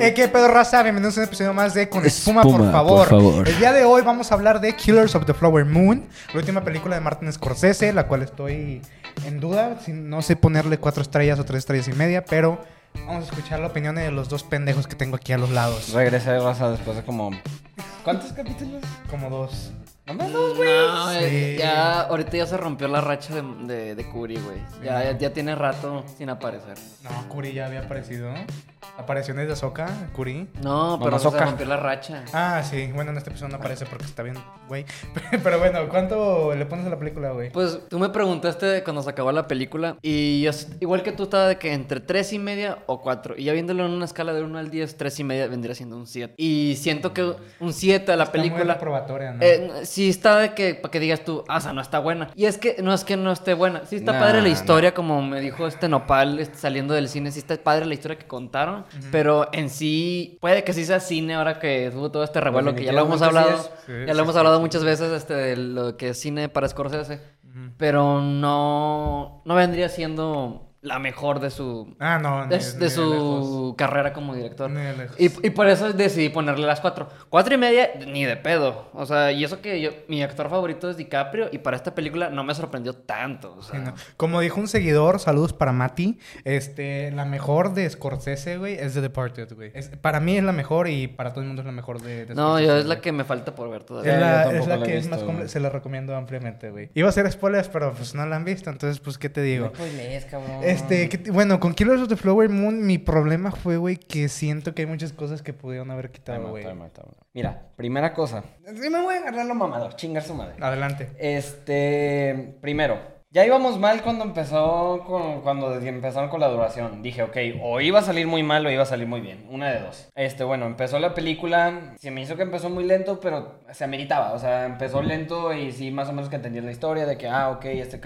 Eh, ¿Qué pedo, raza? Bienvenidos a un episodio más de Con Espuma, por, favor. por favor. El día de hoy vamos a hablar de Killers of the Flower Moon, la última película de Martin Scorsese, la cual estoy en duda. si- No sé ponerle cuatro estrellas o tres estrellas y media, pero vamos a escuchar la opinión de los dos pendejos que tengo aquí a los lados. Regresé de raza después de como. ¿Cuántos capítulos? Como dos. Nomás dos, güey. No, Sí. eh, ya, ahorita ya se rompió la racha de, de, de Curi, güey. Ya, ya, ya tiene rato sin aparecer. No, Kuri ya había aparecido. Apariciones de Soka, Kuri. No, pero se rompió la racha. Ah, sí. Bueno, en este episodio no aparece porque está bien, güey. Pero bueno, ¿cuánto le pones a la película, güey? Pues tú me preguntaste cuando se acabó la película y yo, igual que tú estaba de que entre 3 y media o 4 y ya viéndolo en una escala de 1 al 10, 3 y media vendría siendo un 7. Y siento que un 7 a la Está muy película... reprobatoria, ¿no? Eh, sí está de que, para que digas tú, ah, o sea, no está buena. Y es que no es que no esté buena. Sí está Nah, padre la historia, como me dijo este Nopal este, saliendo del cine. Sí está padre la historia que contaron. Pero en sí, puede que sí sea cine ahora que tuvo todo este revuelo que ya lo hemos hablado. sí Sí, ya sí, lo hemos sí, hablado sí, muchas veces este, de lo que es cine para Scorsese. Pero no, no vendría siendo la mejor de su, Ah, no, de, ni- de ni de su lejos. carrera como director. Ni de lejos. Y, y por eso decidí ponerle las cuatro. Cuatro y media, ni de pedo. O sea, y eso que yo, mi actor favorito es DiCaprio y para esta película no me sorprendió tanto. O sea, Sí, no. Como dijo un seguidor, saludos para Mati. Este, la mejor de Scorsese, güey, es The Departed, güey. Es- para mí es la mejor y para todo el mundo es la mejor de, de no, Scorsese, yo es la que me falta por ver Es todavía. yo la, es la que es más comple- güey. se la recomiendo ampliamente, güey. Iba a ser spoilers, pero pues no la han visto, entonces pues qué te digo. lees, cabrón. Este, ¿qué te- bueno, con Killers of the Flower Moon mi problema fue, güey, que siento que hay muchas cosas que pudieron haber quitado, güey. Mira, primera cosa. Sí me voy a agarrar lo mamador, chingar su madre. Adelante. Este, primero, ya íbamos mal cuando empezó con, cuando empezaron con la duración. Dije, ok, o iba a salir muy mal o iba a salir muy bien, una de dos. Este, bueno, empezó la película, se me hizo que empezó muy lento, pero se ameritaba, o sea, empezó lento y sí, más o menos que entendí la historia de que, ah, ok, este,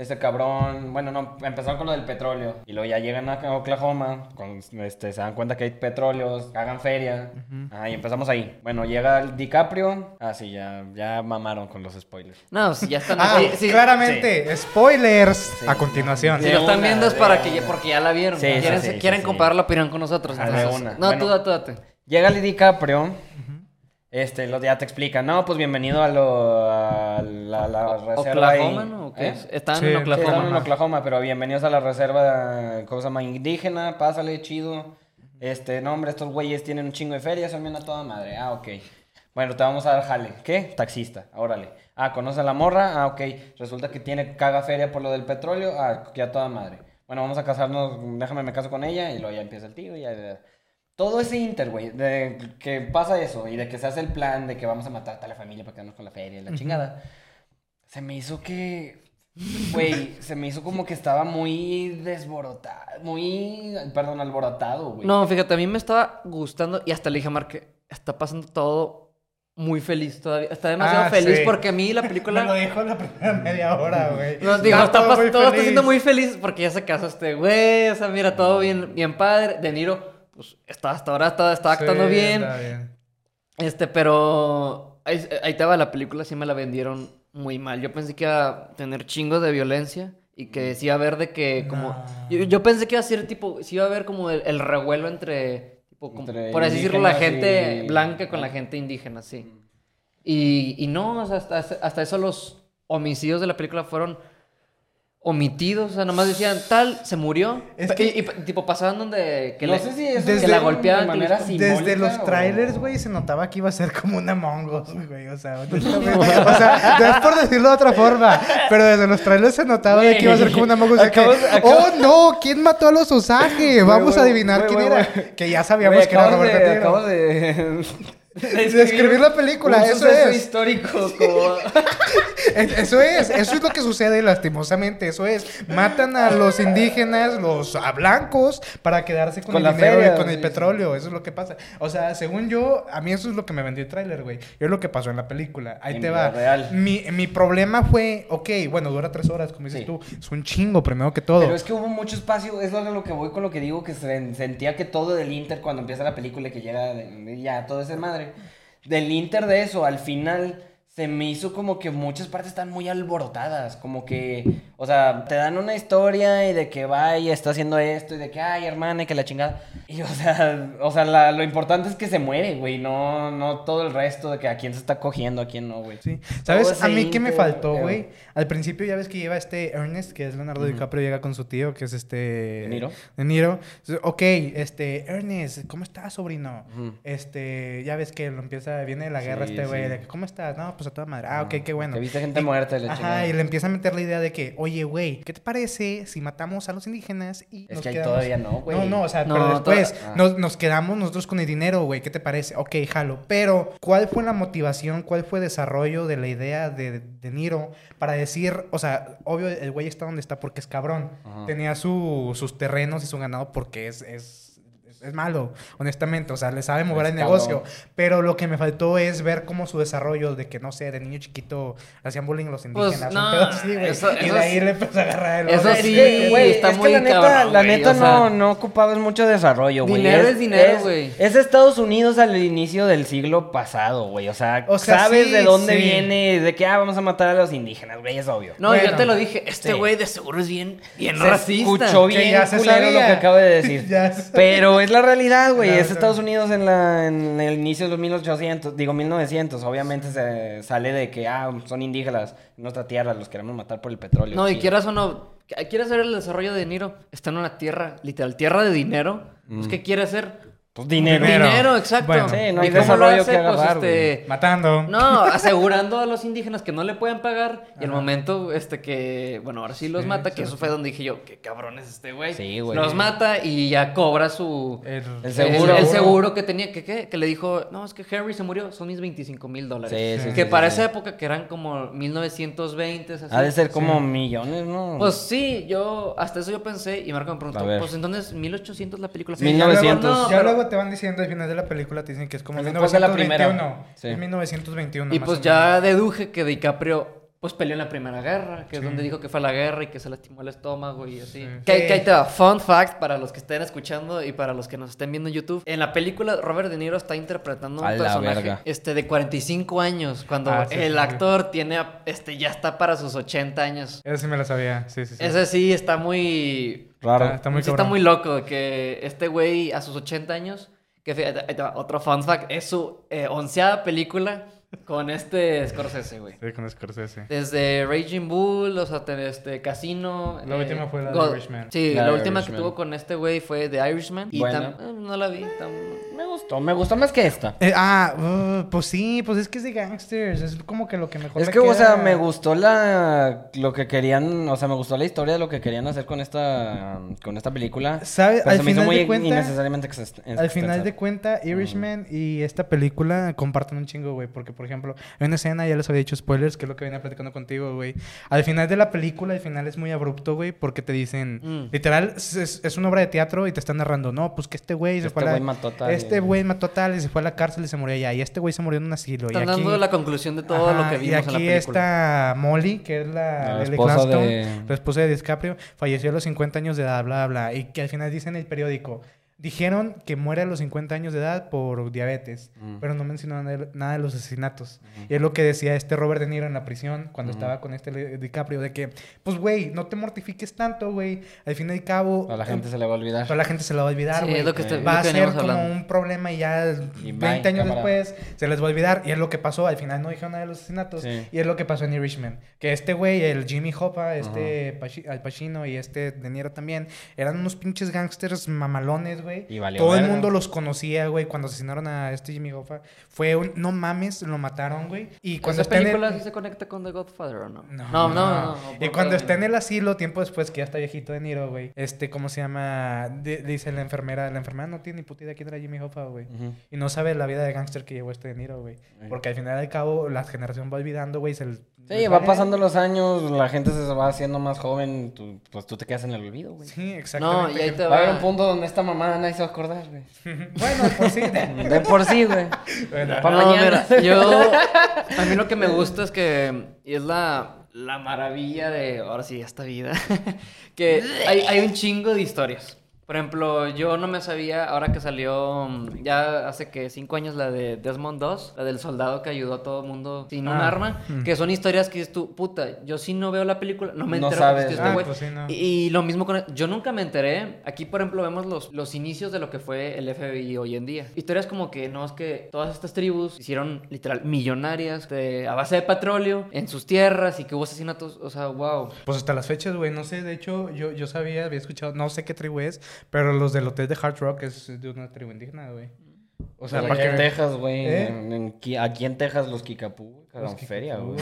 este cabrón, bueno, no, empezaron con lo del petróleo y luego ya llegan a Oklahoma, con, este, se dan cuenta que hay petróleos, hagan feria, ah, y empezamos ahí. Bueno, llega el DiCaprio, ah, sí, ya, ya mamaron con los spoilers. No, si ya están Ah, sí, sí. claramente, spoilers a continuación. Si lo están una, viendo es para que ya, porque ya la vieron. Sí, sí, quieren quieren sí. comparar la opinión con nosotros. Ah, entonces- una. No, Bueno. tú date, tú date. Llega el DiCaprio. Este, lo, ya te explica, no, pues bienvenido a, lo, a la, la reserva. ahí". ¿Oklahoma, no? ¿O qué? ¿Eh? Están Sí, en Sí, Oklahoma. están en Oklahoma, pero bienvenidos a la reserva, ¿cómo se llama? Indígena, pásale, chido. Este, no, hombre, estos güeyes tienen un chingo de ferias, son bien a toda madre. Ah, ok. Bueno, te vamos a dar jale. ¿Qué? Taxista, órale. Ah, ¿conoce a la morra? Ah, ok. Resulta que tiene caga feria por lo del petróleo. Ah, que a toda madre. Bueno, vamos a casarnos, déjame me caso con ella y luego ya empieza el tío y ya... Todo ese inter, güey, de que pasa eso y de que se hace el plan de que vamos a matar a toda la familia para quedarnos con la feria y la chingada. Se me hizo que, güey, se me hizo como que estaba muy desborotado, muy, perdón, alborotado, güey. No, fíjate, a mí me estaba gustando y hasta le dije a Mark que está pasando todo muy feliz todavía. Está demasiado Ah, feliz sí. porque a mí la Me lo película... dijo la primera media hora, güey. No, digo, está, todo todo está siendo muy feliz porque ya se casó este güey. O sea, mira, todo bien, bien padre. De Niro, pues está, hasta ahora está, está actuando Sí, bien. está bien. Este, pero ahí, ahí va, la película sí me la vendieron muy mal. Yo pensé que iba a tener chingos de violencia y que sí iba a haber de que como... No. Yo, yo pensé que iba a ser tipo, sí iba a haber como el, el revuelo entre, tipo, como- Entre por así decirlo, la gente y- blanca con la gente indígena, sí. Y, y no, o sea, hasta, hasta eso los homicidios de la película fueron omitidos, o sea, nomás decían, tal, se murió. Es que- y, y, tipo, pasaban donde... Que no le- sé si eso desde que la golpeaban de manera Desde simbólica los o- trailers, güey, se notaba que iba a ser como una Among Us, güey. O sea, o sea, no es por decirlo de otra forma. Pero desde los trailers se notaba de que iba a ser como una de que, acabas- oh, no, ¿quién mató a los Osage? Vamos a adivinar quién era. Que ya sabíamos que era Robert de, acabas de... De escribir la película, un eso es. histórico como... Es- Eso es, eso es lo que sucede lastimosamente, eso es. Matan a los indígenas, los a blancos, para quedarse con, Con el la dinero feria, y con el sí, petróleo, eso es lo que pasa. O sea, según yo, a mí eso es lo que me vendió el tráiler, güey. Es lo que pasó en la película. Ahí En te va. real. Mi, mi problema fue, ok, bueno, dura tres horas, como dices tú. Es un chingo, primero que todo. Pero es que hubo mucho espacio, es lo, que voy con lo que digo, que se, sentía que todo del Inter cuando empieza la película y que llega ya todo ese madre, del Inter de eso, al final se me hizo como que muchas partes están muy alborotadas, como que, O sea, te dan una historia y de que va y está haciendo esto y de que, ay, hermana, y que la chingada. Y, o sea, o sea la- lo importante es que se muere, güey. No, no todo el resto de que a quién se está cogiendo, a quién no, güey. Sí. ¿Sabes? A mí qué me faltó, eh, güey. Al principio ya ves que lleva este Ernest, que es Leonardo DiCaprio, llega con su tío, que es este... ¿De Niro? De Niro. Ok, este, Ernest, ¿cómo estás, sobrino? Este, ya ves que lo empieza, viene de la guerra Sí, este güey, sí. de que, ¿cómo estás? No, pues a toda madre. Ah, ok, qué bueno. Que viste gente Y- muerta la Ajá, y le empieza a meter la idea de que, oye, güey, ¿qué te parece si matamos a los indígenas y Es nos que ahí quedamos... todavía no, güey. No, no, o sea, No, pero después toda- ah. nos, nos quedamos nosotros con el dinero, güey. ¿Qué te parece? Ok, jalo. Pero, ¿cuál fue la motivación? ¿Cuál fue el desarrollo de la idea de, de Niro para decir, o sea, obvio, el güey está donde está porque es cabrón. Ajá. Tenía su- sus terrenos y su ganado porque es, es, es- malo, honestamente. O sea, le sabe mover Es el cabrón. negocio. Pero lo que me faltó es ver cómo su desarrollo de que, no sé, de niño chiquito hacían bullying a los Pues, indígenas. no, un pedo güey. eso- y eso de ahí es- le empezó a agarrar el eso sí, que, güey, está es que muy la neta, cabrón, la neta o sea- no, no ocupabas mucho desarrollo, güey. Dinero es dinero, güey. Es Estados Unidos al inicio del siglo pasado, güey. O sea, O sea, sabes sí, de dónde sí. viene, de que ah, vamos a matar a los indígenas, güey, es obvio. No, Bueno, yo te lo dije. Este sí. güey de seguro es bien, bien Se racista. escuchó Que bien ya se culero lo que acabo de decir. Pero es la realidad, güey. Es. Estados Unidos en, la, en el inicio de los 1800, digo 1900. Obviamente se sale de que, ah, son indígenas en nuestra tierra, los queremos matar por el petróleo. No, y quieras o no, quieres hacer el desarrollo de Niro, está en una tierra, literal, tierra de dinero. Pues, ¿qué quiere hacer? Pues dinero. Dinero. Dinero, exacto. Bueno. Sí, no hay ¿Y cómo lo desarrollo hace? que Pues, agarrar, este, Matando. No, asegurando a los indígenas que no le pueden pagar. Y el momento este que, bueno, ahora sí los Sí, mata, sí, que eso fue donde dije yo, qué cabrón es este güey. Sí, güey. Los mata y ya cobra su... El, El seguro. El, el seguro que tenía, que, ¿qué? que le dijo, no, es que Henry se murió, son mis 25 mil dólares. Sí, sí, que sí, para sí, esa época, que eran como 1920, así. Ha de ser como Sí. millones, ¿no? Pues sí, yo, hasta eso yo pensé, y Marco me preguntó, pues entonces 1800 la película. Sí, 1900. Ya, luego, No, pero- luego te van diciendo al final de la película, te dicen que es como Es después de la 1921. primera. Sí. Es 1921. Y más pues ya deduje que DiCaprio pues peleó en la Primera Guerra, que es donde dijo que fue a la guerra y que se lastimó el estómago y así. Sí. Que, Sí. que ahí te va, fun fact para los que estén escuchando y para los que nos estén viendo en YouTube. En la película Robert De Niro está interpretando un A personaje este de 45 años cuando Ah, sí, el sí, sí. actor tiene este ya está para sus 80 años. Ese sí me lo sabía. Sí, sí, sí. Ese sí está muy Raro. Está, está muy sí está muy loco que este güey a sus 80 años, que otro fun fact, es su eh, onceada película con este Scorsese, güey. Sí, con Scorsese. Desde Raging Bull, o sea, te- este Casino. La última fue la de Irishman. Sí, La última que tuvo con este güey fue The Irishman. Y Buena. tam- eh, no la vi. tam- Me gustó, me gustó más que esta. Eh, ah, uh, pues sí, pues es que es de gangsters. Es como que lo que mejor Es que, o sea, me gustó la lo que querían, o sea, me gustó la historia de lo que querían hacer con esta con esta película. ¿Sabe? Pero Al se me hizo final muy de cuenta- innecesariamente Al final de cuenta, Irishman y esta película comparten un chingo, güey. Porque, por ejemplo, hay una escena, ya les había dicho spoilers, que es lo que venía platicando contigo, güey. Al final de la película, el final es muy abrupto, güey, porque te dicen, Mm. literal, es, es- una obra de teatro y te están narrando, no, pues que este güey se Este fue a la... güey mató a tal Este y- güey mató a tal y se fue a la cárcel y se murió allá. Y este güey se murió en un asilo. Están y aquí... dando la conclusión de todo lo que vimos y aquí en la película. está Molly, que es la, La esposa Gladstone, de- la esposa de DiCaprio, falleció a los 50 años de edad, bla, bla, y que al final dice en el periódico, dijeron que muere a los 50 años de edad por diabetes, Mm. pero no mencionaron nada de- los asesinatos. Y es lo que decía este Robert De Niro en la prisión cuando estaba con este Le- DiCaprio, de que, pues, güey, no te mortifiques tanto, güey, al fin y al cabo... A la gente se le va a olvidar. Toda la gente se la va a olvidar, Sí, güey. es lo que está- Eh, va lo a que ser como hablando. un problema y ya Y 20 bye, años cámara. después se les va a olvidar. Y es lo que pasó. Al final no dijeron nada de los asesinatos. Sí. Y es lo que pasó en Irishman. Que este güey, el Jimmy Hoffa, este Paci- Al Pacino y este De Niro también, eran unos pinches gangsters mamalones, güey. Y valió Todo el mundo los conocía, güey. Cuando asesinaron a este Jimmy Hoffa, fue un no mames, lo mataron, güey. Y cuando ¿Esa está en el- película sí se conecta con The Godfather o no? no, no, no. no, Y cuando está en el asilo, tiempo después, que ya está viejito de Niro, güey. Este, ¿cómo se llama? Di- dice la enfermera. La enfermera no tiene ni puta idea quién era Jimmy Hoffa, güey. Y no sabe la vida de gángster que llevó este de Niro, güey. Porque al final y al cabo, la generación va olvidando, güey. se Sí, va pasando los años, la gente se va haciendo más joven, tú- pues tú te quedas en el olvido, güey. Sí, exactamente. No, y ahí te Va a haber va. un punto donde esta mamá nadie se va a acordar, güey. bueno, pues sí. De por sí, güey. Bueno, Pa' No, mañana. mira, yo. A mí lo que me gusta es que. Y es la, la maravilla de. Ahora sí, esta vida. que hay, hay un chingo de historias. Por ejemplo, yo no me sabía, ahora que salió mm, ya hace que cinco años la de Desmond 2, la del soldado que ayudó a todo el mundo sin un Ah, arma, mm. que son historias que dices tú, puta, yo sí no veo la película, no me No entero sabes. que este Ah, pues sí, no. y, y lo mismo con... Yo nunca me enteré. Aquí, por ejemplo, vemos los, los inicios de lo que fue el FBI hoy en día. Historias como que, no, es que todas estas tribus hicieron literal millonarias de- a base de petróleo en sus tierras y que hubo asesinatos, o sea, wow. Pues hasta las fechas, güey. No sé, de hecho, yo, yo sabía, había escuchado, no sé qué tribu es, pero los del hotel de Hard Rock es de una tribu indígena, güey. O sea, Aquí en Texas, güey. ¿Eh? aquí en Texas, los Kikapú, güey, cagan feria, güey.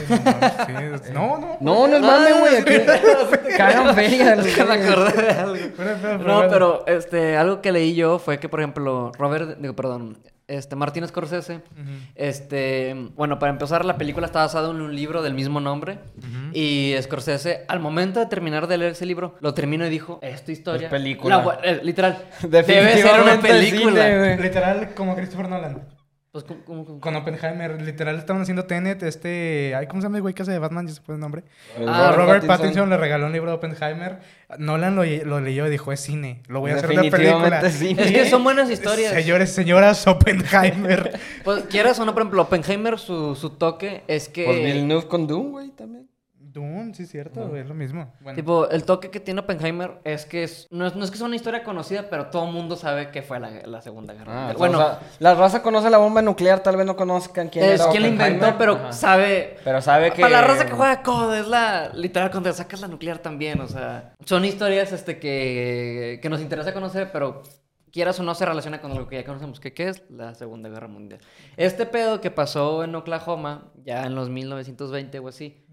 No, no, no. No, es mame, güey. Cagan feria. No, pero este, algo que leí yo fue que, por ejemplo, Robert, digo, perdón, este, Martín Scorsese, este, bueno, para empezar, la película está basada en un libro del mismo nombre. Y Scorsese, al momento de terminar de leer ese libro, lo terminó y dijo, esta historia... Es película. la eh, literal. Debe ser una película. cine. Literal, como Christopher Nolan. Pues, ¿cómo- cómo- cómo? Con Oppenheimer, literal, estaban haciendo Tenet, este... Ay, ¿Cómo se llama el güey que hace de Batman? Ya se fue el nombre. El Ah, Robert, Pattinson. le regaló un libro de Oppenheimer. Nolan lo, lo leyó y dijo, es cine. Lo voy a hacer de película. Cine. Es que son buenas historias. Señores, señoras, Oppenheimer. Pues, quieras o no, por ejemplo, Oppenheimer, su, su toque es que... Pues Villeneuve con Doom, güey, también. Sí, cierto, es lo mismo. Bueno, Tipo, el toque que tiene Oppenheimer es que es, no, es, no es que sea una historia conocida, pero todo el mundo sabe que fue la, la Segunda Guerra Ah, Mundial. o Bueno, sea, la raza conoce la bomba nuclear, tal vez no conozcan quién es era quien la inventó, pero Ajá. sabe... Pero sabe que... Para la raza que juega COD, es la... Literal, cuando sacas la nuclear también, o sea... Son historias este, que, que nos interesa conocer, pero quieras o no se relaciona con lo que ya conocemos. que qué es? La Segunda Guerra Mundial. Este pedo que pasó en Oklahoma, ya en los 1920 o así...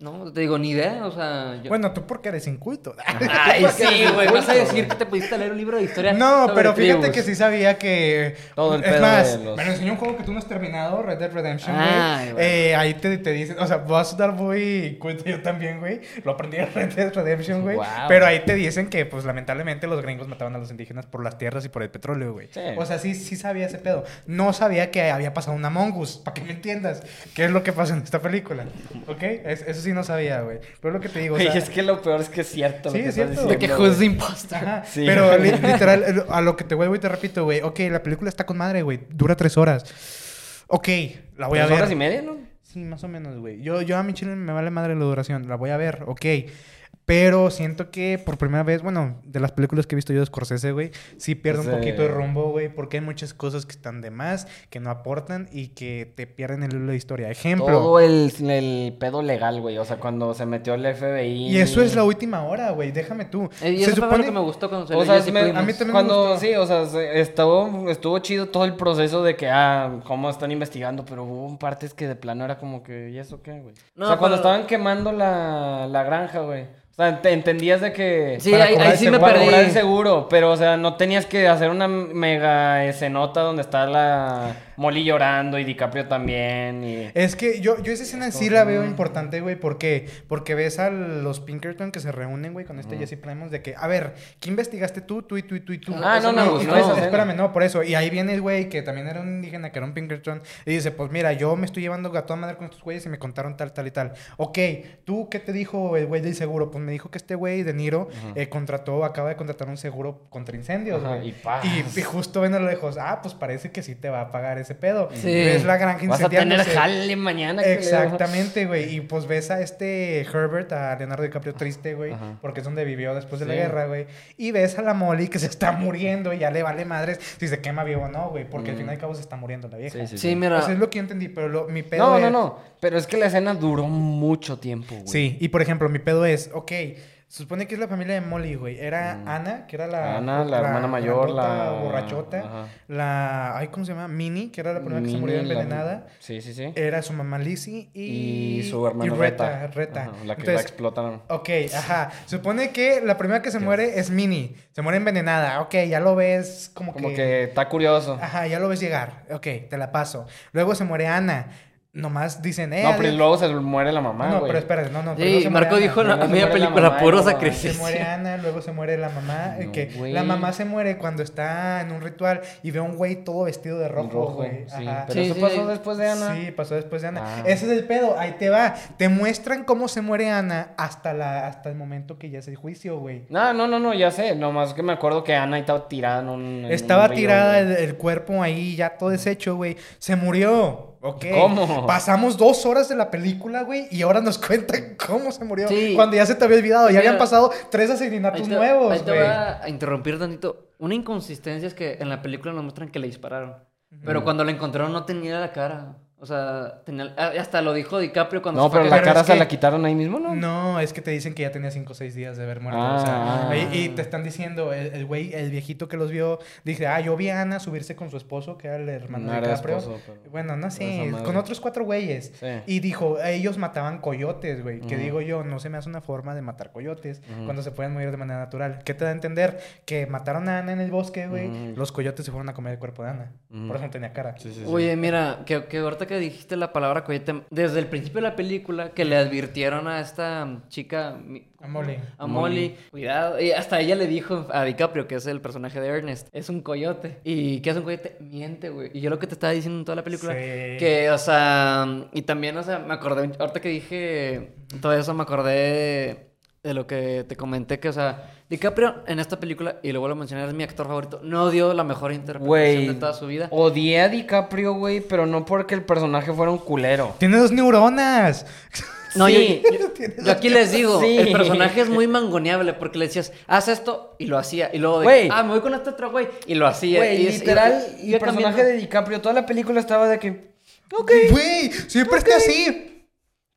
No, te digo, ni idea, o sea... yo- bueno, tú porque eres inculto. Ay, sí, güey. Vas a decir que te pudiste leer un libro de historia. No, sobre pero fíjate tribus. que sí sabía que. Todo el es más, de los- me lo enseñó un juego que tú no has terminado, Red Dead Redemption, güey. Ay, güey. Eh, ahí te, te dicen, o sea, vas a estar muy culto yo también, güey. Lo aprendí en Red Dead Redemption, güey. Wow. Pero ahí te dicen que, pues, lamentablemente los gringos mataban a los indígenas por las tierras y por el petróleo, güey. Sí. O sea, sí, sí sabía ese pedo. No sabía que había pasado una Mongus, para que me entiendas. ¿Qué es lo que pasa en esta película? ¿Ok? Es- eso sí no sabía, güey. Pero lo que te digo, o Güey, sea, es que lo peor es que es cierto. lo Sí, que es estás cierto. De que diciendo, who's the güey. imposter. Ajá, Sí. pero li- literal, el- a lo que te vuelvo y te repito, güey. Ok, la película está con madre, güey. Dura tres horas. Ok, la voy a ¿Tres ver. horas y media, no? Sí, más o menos, güey. Yo, yo a mi chile me vale madre la duración. La voy a ver, ok. Pero siento que por primera vez, bueno, de las películas que he visto yo de Scorsese, güey, sí pierde un poquito de rumbo, güey, porque hay muchas cosas que están de más, que no aportan y que te pierden el hilo de historia. Ejemplo. Todo el, el pedo legal, güey. O sea, cuando se metió el FBI. Y eso es la última hora, güey. Déjame tú. Eh, Y Se eso fue lo supone- que me gustó cuando se O sea, me- a mí también me cuando gustó. sí, o sea, se- estuvo, estuvo chido todo el proceso de que, ah, cómo están investigando, pero hubo partes que de plano era como que, ¿y eso qué, güey? No, o sea, cuando pero- estaban quemando la, la granja, güey. O sea, te entendías de que... Sí, ahí, sí me seguro, perdí. el seguro, pero o sea, no tenías que hacer una mega escenota donde está la Molly llorando y DiCaprio también y... Es que yo, yo esa escena sí la veo importante, güey, porque porque ves a los Pinkerton que se reúnen, güey, con este Jesse Plemons de que, a ver, ¿qué investigaste tú, tú y tú y tú y tú? Ah, no, no, no, espérame, no, por eso. Y ahí viene el güey que también era un indígena, que era un Pinkerton, y dice, pues mira, yo me estoy llevando a toda madre con estos güeyes y me contaron tal, tal y tal. Ok, ¿tú qué te dijo el güey del seguro? Pues me dijo que este güey de Niro eh, contrató, acaba de contratar un seguro contra incendios. Y, y justo ven a lo lejos, ah, pues parece que sí te va a pagar ese pedo. Sí. Ves la granja Vas a tener jale mañana. Exactamente, güey. Y pues ves a este Herbert, a Leonardo DiCaprio triste, güey, porque es donde vivió después de la guerra, güey. Y ves a la Molly que se está muriendo y ya le vale madres si se quema vivo o no, güey, porque al Mm. fin y al cabo se está muriendo la vieja. Sí, sí, Sí, mira. Eso es lo que yo entendí, pero lo- mi pedo No, es... no, no. Pero es que la escena duró mucho tiempo, güey. Sí, y por ejemplo, mi pedo es, ok, se supone que es la familia de Molly, güey. Era Ana, que era la... Mm. Ana, la hermana mayor, la- borrachota. Ajá. La... Ay, ¿cómo se llama? Minnie, que era la primera que se murió Minnie, la- envenenada. Sí, sí, sí. Era su mamá Lizzie y... Y su hermano y Reta. Reta. Reta. Ajá, la que Entonces, la explotaron. Ok, ajá. Supone que la primera que se muere es Minnie. Se muere envenenada. Ok, ya lo ves como, Como que está curioso. Ajá, ya lo ves llegar. Ok, te la paso. Luego se muere Ana. Nomás dicen, eh, No, pero luego se muere la mamá, No, pero espérate, no, no. Marco Ana. dijo en la media película mamá, puro sacrificio. Se muere Ana, luego se muere la mamá. No, que la mamá se muere cuando está en un ritual y ve a un güey todo vestido de rojo, güey. sí. Ajá. Pero Sí, eso sí. pasó después de Ana. Sí, pasó después de Ana. Ah. Ese es el pedo, ahí te va. Te muestran cómo se muere Ana hasta, la, hasta el momento que ya es el juicio, güey. No, no, no, no, ya sé. Nomás que me acuerdo que Ana estaba tirada en un. en un Estaba río, tirada el, el cuerpo ahí, ya todo deshecho, güey. Se murió. Ok. ¿Cómo? Pasamos dos horas de la película, güey, y ahora nos cuentan cómo se murió. Sí. Cuando ya se te había olvidado. Ya Mira, habían pasado tres Ahí asesinatos te, nuevos, ahí te güey. voy a a interrumpir tantito. Una inconsistencia es que en la película nos muestran que le dispararon. Pero cuando la encontraron no tenía la cara. O sea, tenía- ah, hasta lo dijo DiCaprio cuando No, se fue pero a la Pero cara se que- la quitaron ahí mismo, ¿no? No, es que te dicen que ya tenía 5 o 6 días de haber muerto. Ah. o sea, y, y te están diciendo, el el güey, el, viejito que los vio, dice, ah, yo vi a Ana subirse con su esposo, que era el hermano No de era DiCaprio. esposo, pero- Bueno, no sé, con otros cuatro güeyes. Sí. Y dijo, ellos mataban coyotes, güey. Que digo yo, no se me hace una forma de matar coyotes cuando se pueden morir de manera natural. ¿Qué te da a entender? Que mataron a Ana en el bosque, güey. Los coyotes se fueron a comer el cuerpo de Ana. Por eso no tenía cara. Sí, sí, sí. Oye, mira, que, que ahorita que dijiste la palabra coyote, desde el principio de la película que le advirtieron a esta chica, A Molly. a Molly, cuidado, y hasta ella le dijo a DiCaprio, que es el personaje de Ernest, es un coyote. ¿Y qué es un coyote? Miente, güey. Y yo lo que te estaba diciendo en toda la película, Sí. que, o sea, y también, o sea, me acordé, ahorita que dije todo eso, me acordé de, lo que te comenté, que, o sea, DiCaprio en esta película, y lo vuelvo a mencionar, es mi actor favorito, no dio la mejor interpretación de toda su vida. Odié a DiCaprio, güey, pero no porque el personaje fuera un culero. Tiene dos neuronas. No, Sí. yo, yo- yo aquí les digo, Sí. el personaje es muy mangoneable porque le decías, haz esto y lo hacía. Y luego de, Güey. ah, me voy con este otro güey y lo hacía. Y es- literal, y- y el personaje cambiando. de DiCaprio, toda la película estaba de que. Ok. Güey, siempre está así.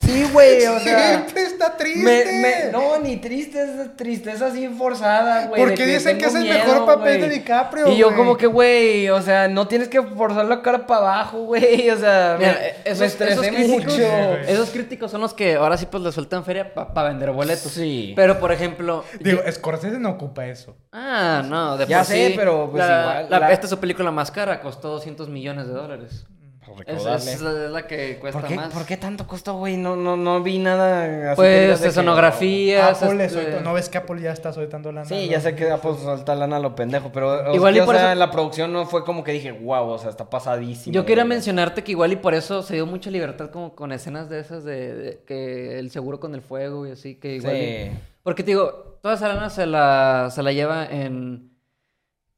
Sí, güey, o sea. Siempre está triste. Me, me- no, ni triste, es tristeza así forzada, güey. Porque dicen que es el miedo, mejor papel de DiCaprio, Y yo como que, güey, o sea, no tienes que forzar la cara para abajo, güey. O sea, Mira, me, esos, esos críticos, mucho. Esos críticos son los que ahora sí pues le sueltan feria para vender boletos. Sí. Pero por ejemplo, Digo, Scorsese no ocupa eso. ah, no, de Ya por sé, sí, pero, pues, la- igual, la- la- Esta es su película más cara, costó 200 millones de dólares. Por Es, recaudarle. es la, es la que cuesta ¿Por qué, más. por qué tanto costó, güey? No, no, no vi nada así Pues de que- escenografías. Apple le este- soltó- ¿No ves que Apple ya está soltando lana? Sí, ¿no? ya sé que Apple solta lana a lo pendejo, pero o Igual sea, y por o sea, eso- la producción no fue como que dije, wow, o sea, está pasadísimo. Yo quería güey". mencionarte que igual y por eso se dio mucha libertad como con escenas de esas de, de que el seguro con el fuego y así que igual. y- Sí. porque te digo, toda esa lana se la, se la lleva en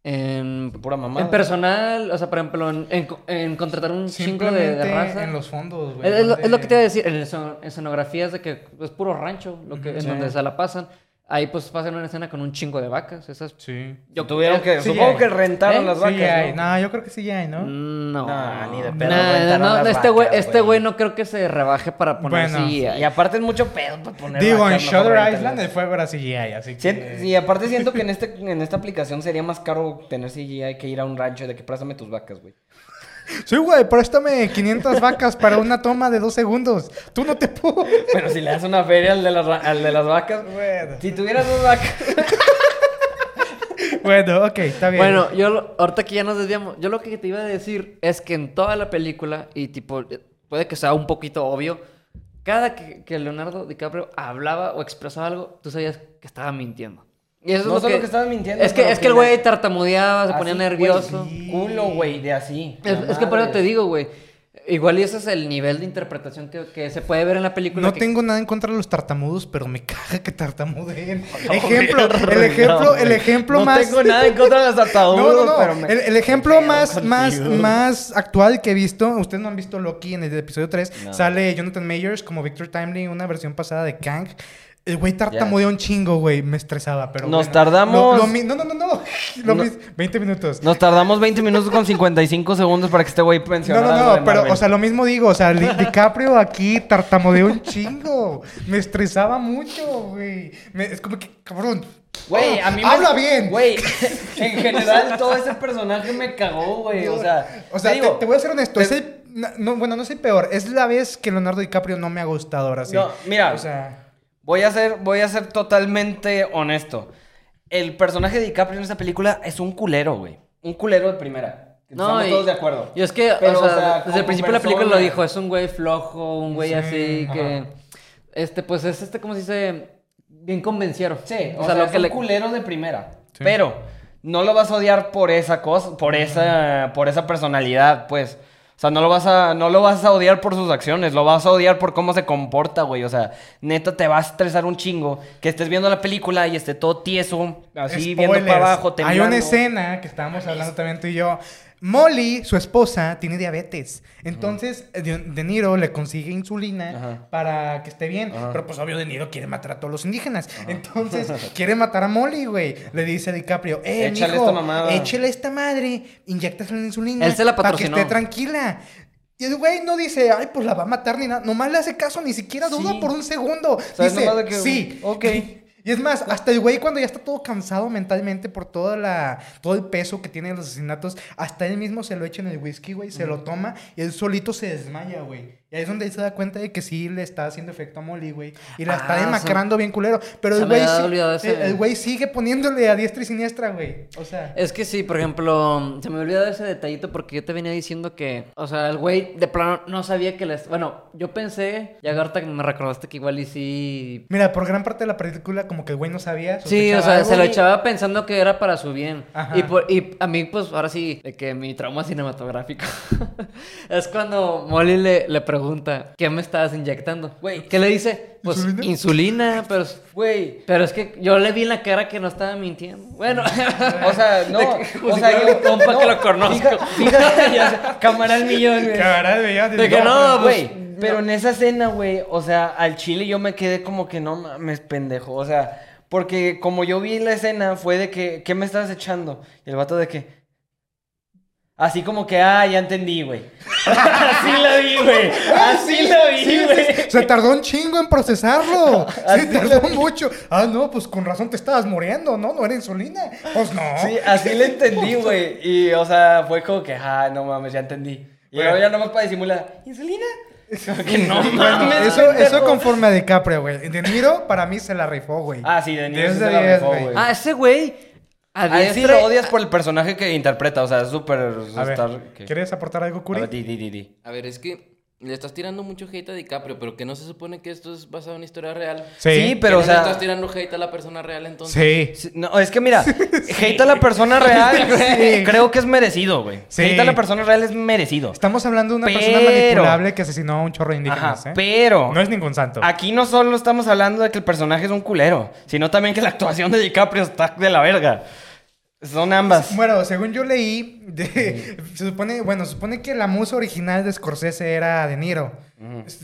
en, Pura mamada. en personal, o sea, por ejemplo, en, en, en contratar un chingo de, raza. en los fondos, güey. Es, es lo, es lo que te iba a decir, en esceno- en escenografías de que es puro rancho, lo que, en Sí. donde se la pasan. Ahí pues pasan una escena con un chingo de vacas. Esas Sí. yo Tuvieron que, Sí, supongo hay. que rentaron ¿Eh? las Sí vacas, hay. ¿no? No, yo creo que sí hay, ¿no? No. No, ni de pedo rentaron no, las este güey, este güey. no creo que se rebaje para poner Bueno. Y aparte es mucho pedo para poner Digo, en vacas, Shutter. Island el fuego era CGI, así que... Sien- Y aparte siento que en, este, en esta aplicación sería más caro tener CGI que ir a un rancho de que préstame tus vacas, güey. Sí, güey, préstame 500 vacas para una toma de dos segundos. Tú no te puedo... Pero si le das una feria al de las, al de las vacas, Bueno, si tuvieras dos vacas... bueno, ok, está bien. Bueno, yo ahorita que ya nos desviamos, yo lo que te iba a decir es que en toda la película, y tipo, eh, puede que sea un poquito obvio, cada que, que Leonardo DiCaprio hablaba o expresaba algo, tú sabías que estaba mintiendo. Y eso No es lo solo que, que mintiendo, Es que, es que el güey tartamudeaba, se ponía nervioso. güey, Culo, güey, de así. Es, que por eso te digo, güey. Igual y ese es el nivel de interpretación que, que se puede ver en la película. No que- tengo nada en contra de los tartamudos, pero me caga que tartamudeen. No, ejemplo, el ejemplo, no, el ejemplo no más. tengo nada en contra de los No, no, no. pero me... El, el ejemplo más, más, más actual que he visto, ustedes no han visto Loki en el episodio 3, No. sale Jonathan Mayers como Victor Timely, una versión pasada de Kang. El güey tartamudea un chingo, güey. Me estresaba, pero. Nos bueno. tardamos- Lo- lo mi- no, no, no, no. Lo No. mis- 20 minutos. Nos tardamos 20 minutos con 55 segundos para que este güey No, pensionara no, no, de pero, o sea, lo mismo digo, o sea, DiCaprio aquí tartamudeó un chingo. Me estresaba mucho, güey. Me- Es como que, cabrón. Güey, a mí me... Habla bien. Güey, en general todo ese personaje me cagó, güey. O sea, O sea, te te, digo, te voy a ser honesto. te- Es el, no, no, bueno, no es el peor. Es la vez que Leonardo DiCaprio no me ha gustado ahora sí. No, mira. O sea, Voy a ser, voy a ser totalmente honesto. El personaje de DiCaprio en esta película es un culero, güey. Un culero de primera. No, Estamos y- todos de acuerdo. Y es que, Pero, o sea, o sea, desde el principio de la película lo dijo, es un güey flojo, un güey Sí, así ajá. que, este, pues es este, ¿cómo se dice? Bien convenciero. Sí, o, sea, lo que es le... un culero de primera. Sí. Pero no lo vas a odiar por esa cosa, por esa, por esa personalidad, pues. O sea, no lo vas a, no lo vas a odiar por sus acciones, lo vas a odiar por cómo se comporta, güey. O sea, neta te va a estresar un chingo que estés viendo la película y esté todo tieso, así viendo para abajo, Hay una escena que estábamos hablando también tú y yo. Molly, su esposa, tiene diabetes. Entonces, De, De Niro le consigue insulina para que esté bien. Pero pues obvio De Niro quiere matar a todos los indígenas. Entonces, quiere matar a Molly, güey. Le dice a DiCaprio, eh, Échale mijo, esta mamada. échale esta madre, inyectasle la insulina Él se la para que esté tranquila. Y el güey no dice, ay, pues la va a matar ni nada. Nomás le hace caso, ni siquiera duda Sí. por un segundo. Dice, que, sí. ok. Y es más, hasta el güey cuando ya está todo cansado mentalmente por toda la, todo el peso que tiene los asesinatos, hasta él mismo se lo echa en el whisky, güey, se lo toma y él solito se desmaya, güey. Y ahí es donde se da cuenta de que sí le está haciendo efecto a Molly, güey. Y la está Ah, demacrando bien culero. Pero el güey sí- el- el güey sigue poniéndole a diestra y siniestra, güey. O sea... Es que sí, por ejemplo, se me olvidó ese detallito porque yo te venía diciendo que, o sea, el güey de plano no sabía que les... Bueno, yo pensé, y ahorita que me recordaste que igual y sí... Mira, por gran parte de la película como que el güey no sabía. Sí, o sea, algo se lo y- echaba pensando que era para su bien. Ajá. Y, por- y a mí, pues, ahora sí, de que mi trauma cinematográfico es cuando Molly le, le pregunta, ¿qué me estabas inyectando? Güey. ¿Qué le dice? Pues ¿Insulina? insulina, pero... Güey, Pero es que yo le vi en la cara que no estaba mintiendo. Bueno, o sea, no, o sea, yo, compa no, que lo conozco. Fíjate, ya cámara al millón, güey. Camarada, veía, De que no, Güey, pues, pero en esa escena, güey, o sea, al chile yo me quedé como que no mames, pendejo. O sea, porque como yo vi la escena fue de que, ¿qué me estás echando? Y el vato de que. Así como que, ah, ya entendí, güey. Así la vi, güey. Así la vi, Sí, güey. sí, se tardó un chingo en procesarlo. Así Se tardó mucho. Ah, no, pues con razón te estabas muriendo, ¿no? No era insulina. Pues no. Sí, así le entendí, güey. Y, o sea, fue como que, ah, no mames, ya entendí. Y luego ya nomás para disimular, ¿insulina? Que no mames. eso, eso conforme a DiCaprio, güey. De Niro, para mí, se la rifó, güey. Ah, sí, de Niro 10 sí de se la 10, rifó, güey. Ah, ese güey. A A él sí lo odias por el personaje que interpreta, o sea, es súper... ¿quieres aportar algo, A Curi? ver, di, di, di, di. A ver, es que le estás tirando mucho hate a DiCaprio, pero que no se supone que esto es basado en una historia real. Sí, pero, ¿Que o sea- le estás tirando hate a la persona real entonces. Sí. Sí, No, es que mira, hate a la persona real Sí. creo que es merecido, güey. Sí. Hate a la persona real es merecido. Estamos hablando de una persona manipulable que asesinó a un chorro de indígenas, Ajá, ¿eh? pero... No es ningún santo. Aquí no solo estamos hablando de que el personaje es un culero, sino también que la actuación de DiCaprio está de la verga. Son ambas. Bueno, según yo leí, de- se supone, bueno, se supone que la musa original de Scorsese era De Niro.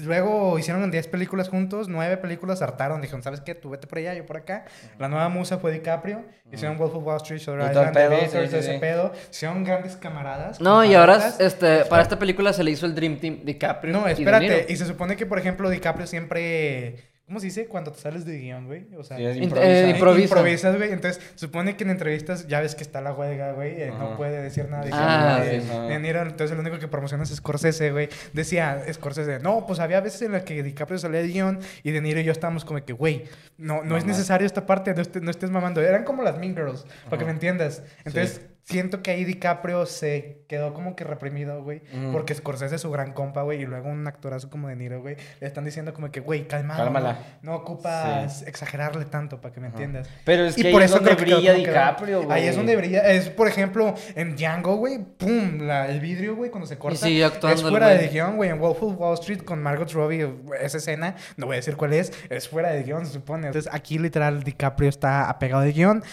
Luego hicieron 10 películas juntos, 9 películas hartaron. Dijeron, ¿sabes qué? Tú vete por allá, yo por acá. La nueva musa fue DiCaprio. Hicieron Wolf of Wall Street, Shutter Island, pedo, sí, ese sí, sí. pedo. Hicieron grandes camaradas. No, y ahora, este, para esta película se le hizo el Dream Team DiCaprio. No, y De espérate. Niro. Y se supone que, por ejemplo, DiCaprio siempre... ¿Cómo se dice? Cuando te sales de guion, güey. O sea... Sí, improvisa. eh, improvisa. Improvisas, güey. Entonces, supone que en entrevistas ya ves que está la huelga, güey. eh, no puede decir nada. de Ah, sí, de Niro. Entonces, lo único que promociona es Scorsese, güey. Decía Scorsese, no, pues había veces en las que DiCaprio salía de guion y De Niro y yo estábamos como que, güey, no, no es necesario esta parte, no, estés- no estés mamando. Eran como las Mean Girls, para que me entiendas. Entonces, siento que ahí DiCaprio se quedó como que reprimido, güey. Porque Scorsese es su gran compa, güey. Y luego un actorazo como De Niro, güey. Le están diciendo como que, güey, calmado. Cálmala. No, no ocupas exagerarle tanto para que me entiendas. Pero es Y que por ahí es eso donde brilla. DiCaprio, güey. Ahí es donde brilla. Es, por ejemplo, en Django, güey, pum, la- el vidrio, güey, cuando se corta. sigue actuando Es fuera de guion, güey. En Wolf of Wall Street con Margot Robbie, esa escena, no voy a decir cuál es, es fuera de guion, se supone. Entonces, aquí literal DiCaprio está apegado de guion.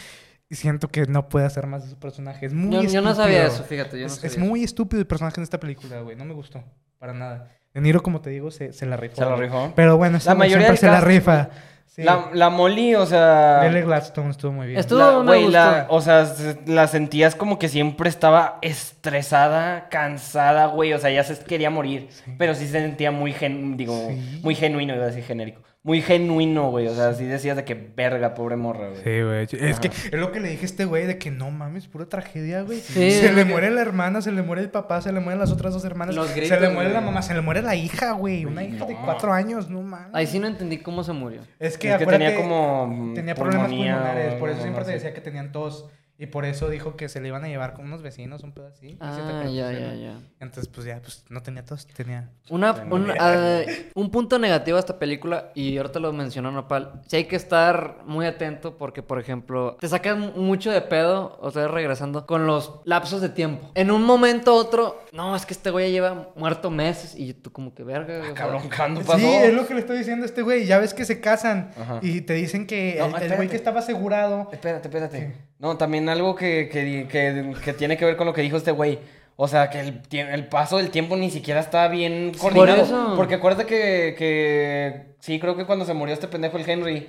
Y siento que no puede hacer más de su personaje. Es muy Yo, yo no estúpido. sabía eso, fíjate. Yo no es, es sabía. muy estúpido el personaje en esta película, güey. No me gustó. Para nada. De Niro, como te digo, se, se la rifó. Se la rifó. Pero bueno, La mayoría siempre se la rifa. Sí. La, la Molly, o sea... Lily Gladstone estuvo muy bien. Estuvo- la- gustó. la- o sea, se- la sentías como que siempre estaba estresada, cansada, güey. O sea, ya se quería morir. Pero sí se sentía muy, gen, digo, Sí. muy genuino, iba a decir genérico. Muy genuino, güey. O sea, sí decías de que verga, pobre morra, güey. Sí, güey. Es que es lo que le dije a este güey de que no mames, pura tragedia, güey. Sí, se le muere la hermana, se le muere el papá, se le mueren las otras dos hermanas. Los se gritos, le muere la mamá, se le muere la hija, güey. Una hija de cuatro años, no mames. Ahí sí no entendí cómo se murió. Es que, Es que tenía como, tenía problemas pulmonares, o por eso siempre te decía que tenían tos. Y por eso dijo que se le iban a llevar con unos vecinos, un pedo así. Ah, ya, ya, ya. Entonces, pues ya, pues no tenía todos, tenía... Una, un, ah, un punto negativo a esta película, y ahorita lo mencionó Nopal, sí hay que estar muy atento porque, por ejemplo, te sacan mucho de pedo, o sea, regresando, con los lapsos de tiempo. En un momento u otro, no, es que este güey ya lleva muerto meses y tú como que verga. sea, Cabrón, ¿cuándo pasó? Sí, es lo que le estoy diciendo a este güey. Ya ves que se casan Ajá. y te dicen que No, el- güey que estaba asegurado... Espérate, espérate. No, también algo que, que, que, que tiene que ver con lo que dijo este güey. O sea, que el, el paso del tiempo ni siquiera está bien por coordinado. eso. Porque acuérdate que, que... Sí, creo que cuando se murió este pendejo el Henry,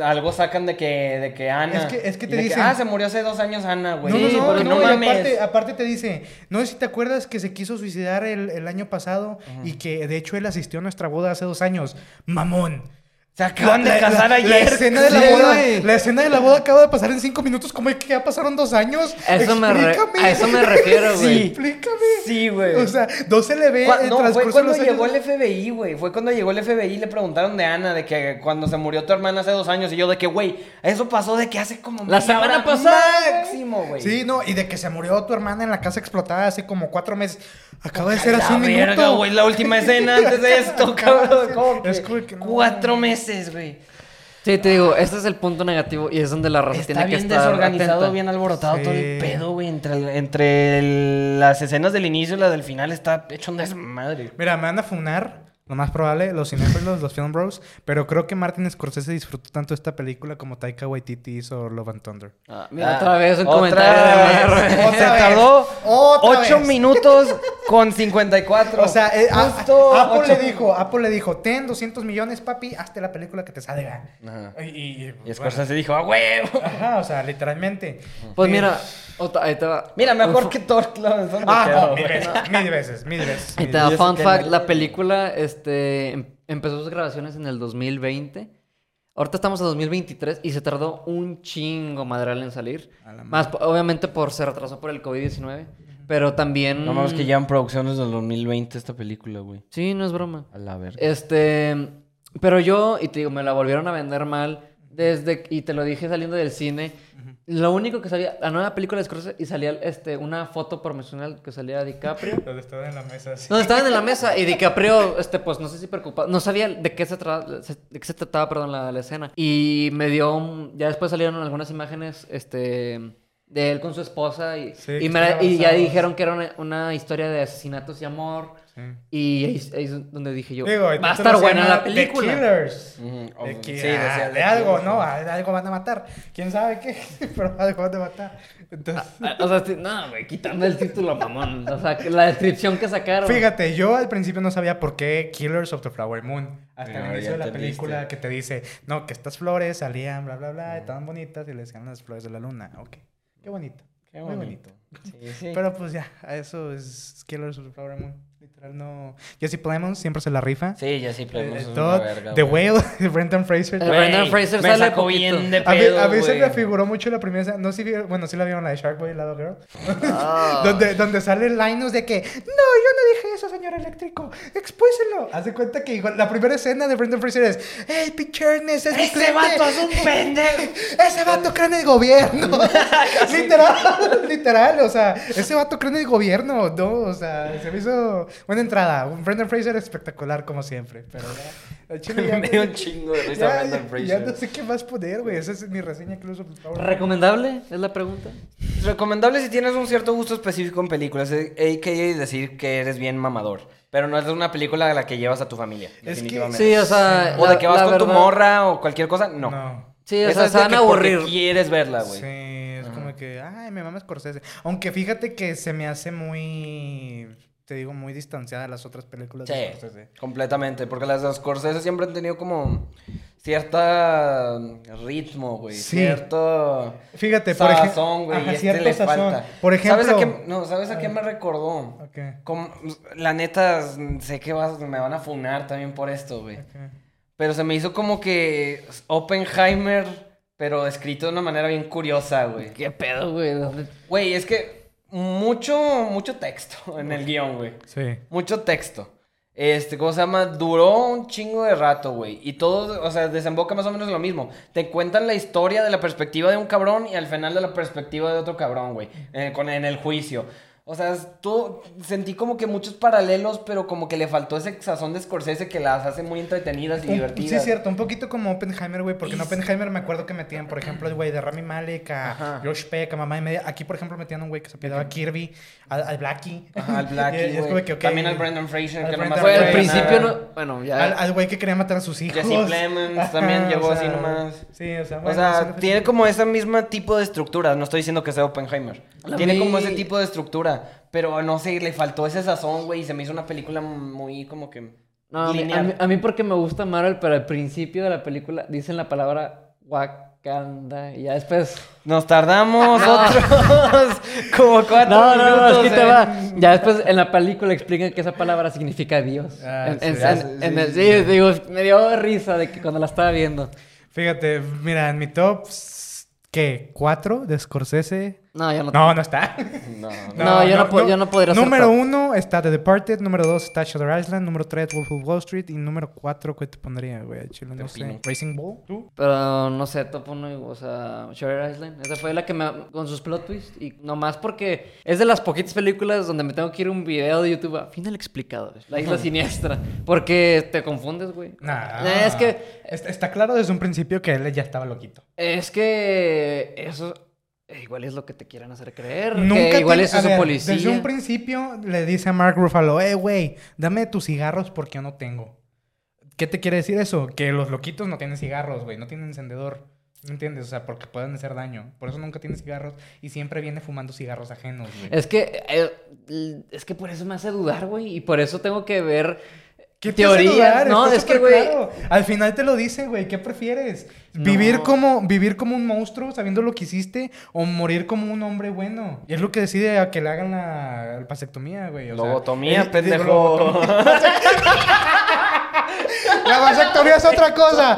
algo sacan de que, de que Ana... Es que- es que te dicen- ah, se murió hace dos años Ana, güey. No, no, no, no y mames. aparte, aparte te dice, no sé si te acuerdas que se quiso suicidar el, el año pasado y que de hecho él asistió a nuestra boda hace dos años. Mamón. Se acaban de La- casar la- ayer. La escena, de la, Sí, boda, la escena de la boda acaba de pasar en cinco minutos. ¿Cómo es que ya pasaron dos años? A eso me a eso me refiero, güey. Sí. Explícame. Sí, güey. O sea, no se le ve el no, fue de cuando años. llegó el FBI, güey. Fue cuando llegó el FBI y le preguntaron de Ana, de que cuando se murió tu hermana hace dos años. Y yo, de que, güey, eso pasó de que hace como. La semana pasada, Máximo, güey. Sí, no, y de que se murió tu hermana en la casa explotada hace como cuatro meses. Acaba de ser hace la un verga, minuto. güey, la última escena antes de esto, cabrón. ¿Cómo Es que? como que no. Cuatro meses, güey. Sí, te digo, este es el punto negativo y es donde la raza Está tiene que bien estar desorganizado, atenta. bien alborotado todo el pedo, güey. Entre, el- entre el- las escenas del inicio y la del final está hecho un desmadre. Mira, me van a funar, lo más probable, los cinéfilos, los film bros, pero creo que Martin Scorsese disfrutó tanto esta película como Taika Waititi hizo Love and Thunder. Ah, mira, Ah, otra vez un otra comentario de vez. Güey. Se Otra vez. tardó Otra 8 vez. minutos con 54. O sea, eh, Justo a- Apple ocho- le dijo, Apple le dijo, ten 200 millones, papi, hazte la película que te salga. Ajá. Y, y- Y Scorsese dijo, ¡a huevo! Ajá, o sea, literalmente. Pues Eh, mira, otra- ahí te va. Mira, mejor que Thor, Ah, no, mil veces, mil veces, mil veces. Ahí mil te da fun fact, la película este, em- empezó sus grabaciones en el 2020. Ahorita estamos en 2023 y se tardó un chingo madral en salir. Más, obviamente, por se retrasó por el COVID-19. Pero también... No mames que llevan producciones del 2020 esta película, güey. Sí, no es broma. A la verga. Este, pero yo, y te digo, me la volvieron a vender mal desde, y te lo dije saliendo del cine. Lo único que salía, la nueva película de Scorsese, y salía este, una foto promocional que salía DiCaprio. Donde estaba en la mesa así. No, estaban en la mesa y DiCaprio, este, pues no sé si preocupado, no sabía de qué se, tra- de qué se trataba, perdón, la, la escena. Y me dio, un- ya después salieron algunas imágenes, este, de él con su esposa y, Sí, y, me y ya dijeron que era una, una historia de asesinatos y amor. Sí. Y ahí, ahí es donde dije yo, Digo, va a estar buena la película. The Killers. Ujú, De, que- sí, ah, decía de algo. ¿no? Ah, De algo van a matar. ¿Quién sabe qué? Pero algo van a matar. Entonces, Ah, O sea, no, güey, quitando el título, mamón. O sea, que la descripción que sacaron. fíjate, yo al principio no sabía por qué Killers of the Flower Moon. Hasta No, el inicio de la película que te dice, no, que estas flores salían, bla, bla, bla, estaban bonitas y le decían las flores de la luna. Ok, qué bonito. Qué Muy bonito. Sí, sí. Pero pues ya, a eso es Killers of the Flower Moon. Literal, no. Jesse Plemons siempre se la rifa. Sí, sí, Eh, Plemons verga, The güey. Whale de Brendan Fraser. Eh, Brendan Fraser me sale sacó bien de A mí, pedo, a mí se me figuró mucho la primera escena, no sé si vieron- bueno, sí la vieron la de Shark Boy y Lado Girl, Ah. donde, donde sale Linus de que, no, yo no dije eso, señor eléctrico, expúselo. Haz de cuenta que igual, la primera escena de Brendan Fraser es, hey, Pete Ernest, es ¡Ese cliente". vato es un pendejo! Ese vato cree en el gobierno. literal, literal, o sea, ese vato cree en el gobierno, ¿no? O sea, se me hizo buena entrada. Un Brendan Fraser espectacular como siempre, pero ya, chile ya Me dio un chingo de risa ya, Brendan Fraser. ya no sé qué más poner, güey. Esa es mi reseña incluso. por favor. ¿Recomendable? Es la pregunta. Recomendable si tienes un cierto gusto específico en películas, eh, a.k.a. decir que eres bien mamador. Pero no es una película a la que llevas a tu familia, definitivamente. Sí, o sea. O la- de que vas con tu morra o cualquier cosa, no. No. Sí, o Esa sea, es se van que a aburrir. quieres verla, güey. Sí, es como que, ay, me mama Scorsese. Aunque fíjate que se me hace muy, te digo, muy distanciada de las otras películas de Sí, Scorsese. completamente. Porque las de Scorsese siempre han tenido como cierta ritmo, güey. Sí. Cierto Fíjate, por ejemplo. sazón, güey. Ajá, y este cierto le sazón. falta. Por ejemplo. ¿Sabes a qué, no, ¿sabes a qué Ah. me recordó? Ok, Como- la neta, sé que vas- me van a funar también por esto, güey. Pero se me hizo como que Oppenheimer, pero escrito de una manera bien curiosa, güey. ¿Qué pedo, güey? ¿Dónde- Güey, es que mucho, mucho texto en el guion, güey. Sí. Mucho texto. Este, ¿cómo se llama? Duró un chingo de rato, güey. Y todo, o sea, desemboca más o menos en lo mismo. Te cuentan la historia de la perspectiva de un cabrón y al final de la perspectiva de otro cabrón, güey. eh, con, en el juicio. O sea, tú sentí como que muchos paralelos, pero como que le faltó ese sazón de Scorsese que las hace muy entretenidas y Un- divertidas. sí, es cierto, un poquito como Oppenheimer, güey, porque en Oppenheimer me acuerdo que metían, por ejemplo, el güey de Rami Malek, a Ajá. Josh Peck, a Mamá y Media. Aquí, por ejemplo, metían a un güey que se apellidaba Kirby, al, al Blackie. Ajá, al Blackie, Y güey. que, También al Brendan Fraser, al que nomás Fue al principio, no. Bueno, ya. Al, al güey que quería matar a sus hijos. Jesse Plemons también llegó así nomás. Sí, o sea, O bueno, sea, sí, tiene como ese mismo tipo de estructura. No estoy diciendo que sea Oppenheimer. Tiene mí- como ese tipo de estructura. Pero no sé, le faltó ese sazón, güey. Y se me hizo una película muy como que. No, a mí, lineal. a mí- a mí porque me gusta Marvel, pero al principio de la película dicen la palabra Wakanda y ya después... Nos tardamos otros como cuatro No, no, no, minutos. es que te en- va. Ya después en la película explican que esa palabra significa Dios. Ah, En- sí, en- ya en- sé, en sí, el- sí, sí, sí. digo, me dio risa de que cuando la estaba viendo. Fíjate, mira, en mi top, ¿qué? ¿Cuatro de Scorsese? No, yo no. No, no está. No, No, yo no po- yo no podría ser Número uno está The Departed, número dos está Shutter Island, número tres Wolf of Wall Street y número cuatro, ¿qué te pondría, güey? Chile, no sé. Racing Bull, ¿tú? Pero no sé, top 1, o sea, Shutter Island. Esa fue la que me. con sus plot twists. Y nomás porque es de las poquitas películas donde me tengo que ir a un video de YouTube a final explicado. La isla siniestra. Porque te confundes, güey. Nah. Es que. Está, está claro desde un principio que él ya estaba loquito. Es que. Eso. Eh, Igual es lo que te quieran hacer creer. Nunca que igual te- es a ver, policía. Desde un principio le dice a Mark Ruffalo, eh, güey, dame tus cigarros porque yo no tengo. ¿Qué te quiere decir eso? Que los loquitos no tienen cigarros, güey, no tienen encendedor. ¿Me entiendes? O sea, porque pueden hacer daño. Por eso nunca tiene cigarros y siempre viene fumando cigarros ajenos, güey. Es que. eh, es que por eso me hace dudar, güey. Y por eso tengo que ver. ¿Qué teorías. No, Está es que, güey. claro. Al final te lo dice, güey. ¿Qué prefieres? No. ¿Vivir, como, ¿Vivir como un monstruo sabiendo lo que hiciste o morir como un hombre bueno? Y es lo que decide a que le hagan la, la vasectomía, güey. o sea, Lobotomía, él- pendejo. lobotomía. La vasectomía es otra cosa.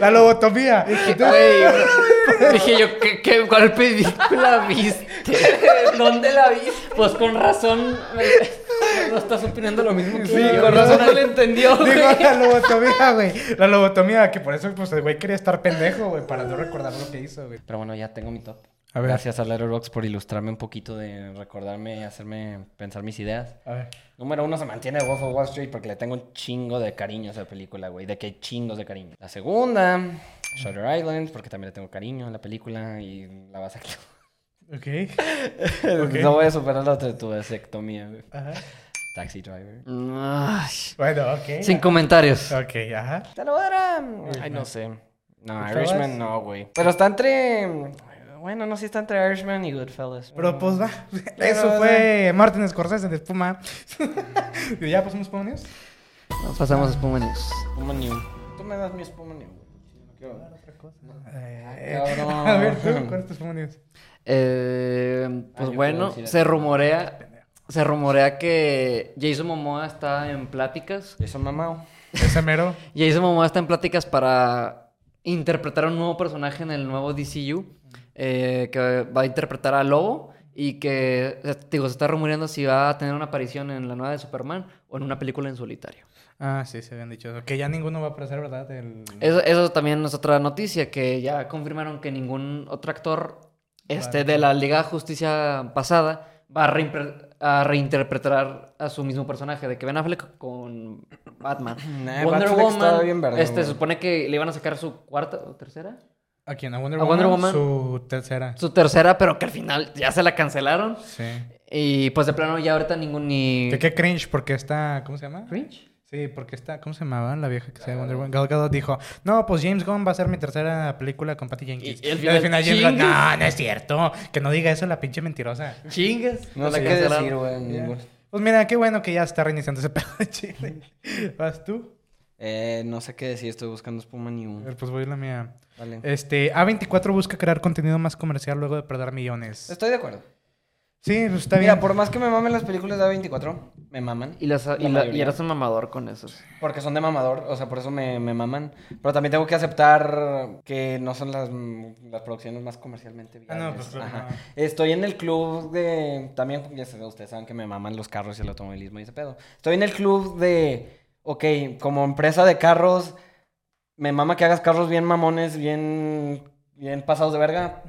La lobotomía. Güey, dije yo, ¿qué, qué, cuál película viste? ¿Dónde la vi? Pues con razón me- no estás opinando lo mismo que Sí, yo. con razón no le entendió, Digo, la lobotomía, güey. La lobotomía, que por eso pues, el güey quería estar pendejo, güey, para no recordar lo que hizo, güey. Pero bueno, ya tengo mi top. A ver. Gracias a Letterboxd por ilustrarme un poquito de recordarme y hacerme pensar mis ideas. A ver. Número uno se mantiene Wolf of Wall Street porque le tengo un chingo de cariño a esa película, güey. De que hay chingos de cariño. La segunda, Shutter Island, porque también le tengo cariño a la película y la vas a... Ok. No voy a superar la otra de tu vasectomía, güey. Ajá. Taxi Driver. Ay, Bueno, ok. sin comentarios. Ok, ajá. Te lo voy a dar a... Ay, no sé. No. Irishman no, güey. Pero está entre... Bueno, no sé si está entre Irishman y Goodfellas. Pero pues va. Eso fue Martin Scorsese de Espuma. ¿Y ya pasamos por news? Nos pasamos a Spuma News. Spuma New. Tú me das mi Spuma New, güey. No quiero- Eh, cabrón. a ver, ¿tú? ¿Cuál es tu Espuma News? Eh, Ah, pues yo bueno, quiero se rumorea, se rumorea que Jason Momoa está en pláticas. Jason Mamao. Ese mero. Jason Momoa está en pláticas para interpretar a un nuevo personaje en el nuevo DCU, eh, que va a interpretar a Lobo y que, eh, digo, se está rumoreando si va a tener una aparición en la nueva de Superman o en una película en solitario. Ah, sí, se habían dicho. Que ya ninguno va a aparecer, ¿verdad? El... Eso, eso también es otra noticia, que ya confirmaron que ningún otro actor este, de la Liga de Justicia pasada a, reimpre- a reinterpretar a su mismo personaje, de que Ben Affleck con Batman. Nah, Wonder Batfleck Woman, bien verga, este, se supone que le iban a sacar su cuarta o tercera. ¿A quién? ¿A Wonder ¿A Woman? Wonder Woman? Su tercera. Su tercera, pero que al final ya se la cancelaron. Sí. Y pues de plano ya ahorita ningún ni... Que qué cringe, porque está... ¿Cómo se llama? ¿Cringe? Sí, porque está... ¿Cómo se llamaba la vieja que se llama Wonder Woman? Gal Gadot dijo... No, pues James Gunn va a ser mi tercera película con Patty Jenkins. Y- y al Y al final, final James Gunn... No, no es cierto. Que no diga eso la pinche mentirosa. Chingas. No la sé qué decir, güey. Pues mira, qué bueno que ya está reiniciando ese pedo de Chile. ¿Vas tú? Eh, no sé qué decir, estoy buscando Spuma A New. ver, pues voy a la mía. Vale. Este, A24 busca crear contenido más comercial luego de perder millones. Estoy de acuerdo. Sí, pues está bien. Mira, por más que me mamen las películas de A24, me maman. Y, las, y, La la- y mayoría. eres un mamador con eso. Porque son de mamador, o sea, por eso me, me maman. Pero también tengo que aceptar que no son las, las producciones más comercialmente Ah, no, viables. pues claro, Ajá. no. Estoy en el club de... También, ya sé, ustedes saben que me maman los carros y el automovilismo y ese pedo. Estoy en el club de... Ok, como empresa de carros, me mama que hagas carros bien mamones, bien, bien pasados de verga.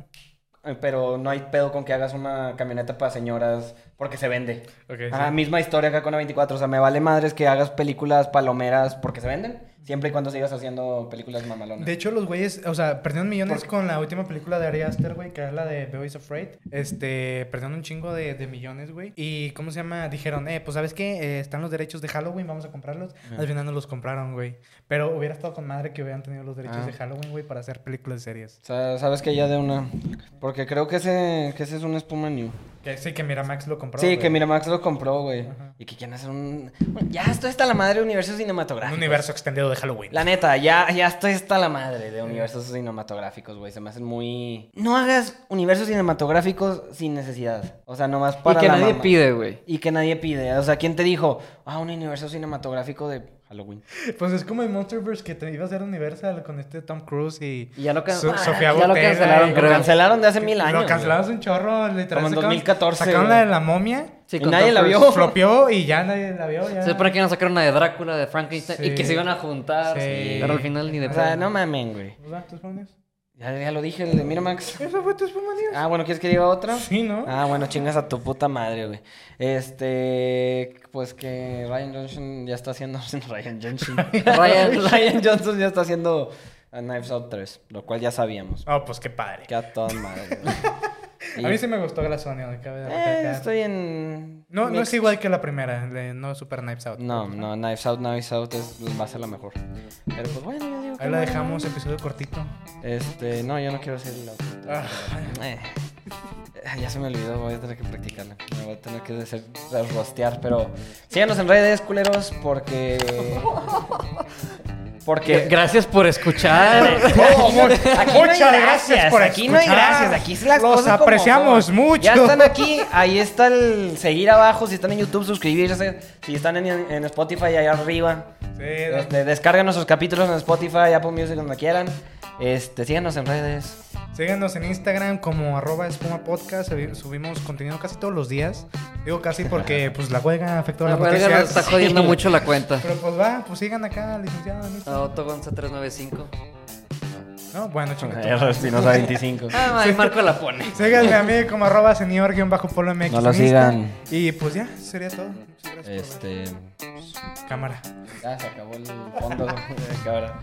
Eh, Pero no hay pedo con que hagas una camioneta para señoras porque se vende. Ah, sí. misma historia acá con A24. O sea, me vale madres que hagas películas palomeras porque se venden. Siempre y cuando sigas haciendo películas mamalonas. De hecho, los güeyes, o sea, perdieron millones con la última película de Ari Aster, güey, que es la de Boys Afraid. Este, perdieron un chingo de, de millones, güey. Y, ¿cómo se llama? Dijeron, eh, pues, ¿sabes qué? Eh, están los derechos de Halloween, vamos a comprarlos. Al final no los compraron, güey. Pero hubiera estado con madre que hubieran tenido los derechos Ah. de Halloween, güey, para hacer películas y series. O sea, sabes que ya de una. Porque creo que ese, que ese es un espuma new. Que sí, que Miramax lo compró. sí, güey. que Miramax lo compró, güey. Ajá. Y que quieren hacer un. Bueno, ya esto está la madre de universos Un cinematográficos. universo extendido de Halloween. La neta, ya, ya estoy hasta la madre de universos cinematográficos, güey. Se me hacen muy. No hagas universos cinematográficos sin necesidad. O sea, nomás para. y que la nadie mama. pide, güey. Y que nadie pide. O sea, ¿quién te dijo? Ah, un universo cinematográfico de Halloween. Pues es como el Monsterverse que te iba a hacer Universal con este Tom Cruise y Y ya lo can- So- Ah, Sofía ya lo cancelaron, y- Lo cancelaron de hace mil años. Lo cancelamos un chorro, literal. Como en sacaron- 2014, Sacaron güey. la de la momia. Sí, Y nadie la vio. Flopeó y ya nadie la vio. Ya. Se supone que iban a sacar una de Drácula, de Frankenstein, y que se iban a juntar. Sí. Pero al final ni de O sea, no mamen, güey. ¿Pues? Ya, ya lo dije, el de Miramax. ¿Eso fue tu espuma, Dios? Ah, bueno, ¿quieres que diga otra? Sí, ¿no? Ah, bueno, chingas a tu puta madre, güey. Este, pues que Ryan Johnson ya está haciendo Ryan Johnson. Ryan- Ryan Johnson ya está haciendo a Knives Out 3, lo cual ya sabíamos. Oh, pues qué padre. Que a toda madre. Y- A mí sí me gustó Glass Onion, Eh, estoy en No, no es igual que la primera, de no Super Knives Out. No, no, Knives Out, Knives Out es, va a ser la mejor. Pero pues bueno, yo digo que Ahí la dejamos, episodio cortito. Este, no, yo no quiero hacer la Ah. Eh, ya se me olvidó, voy a tener que practicarla. Me voy a tener que hacer rostear, pero síganos en redes, culeros, porque. Porque. Gracias por escuchar. Aquí no hay Muchas gracias por Aquí no hay gracias. Aquí sí las Los cosas apreciamos mucho. Ya están aquí. Ahí está el seguir abajo. Si están en YouTube, suscribirse. Si están en, en Spotify, allá arriba. Sí, Este, descarguen nuestros capítulos en Spotify, Apple Music, donde quieran. Este, síganos en redes. Síganos en Instagram como arroba espuma podcast. Subi- Subimos contenido casi todos los días. Digo casi porque pues la huelga afectó a La las huelga nos está jodiendo mucho la cuenta. Pero pues va, pues sigan acá, licenciado. A Otto Gonza 395. No, bueno, chingados. Espinosa 25. Ah, ahí Marco la pone. Síganme a mí como arroba senior guion bajo polo MX. No lo sigan. Y pues ya, sería todo. Muchas gracias Este. por ver. Cámara. Ya se acabó el fondo de cámara.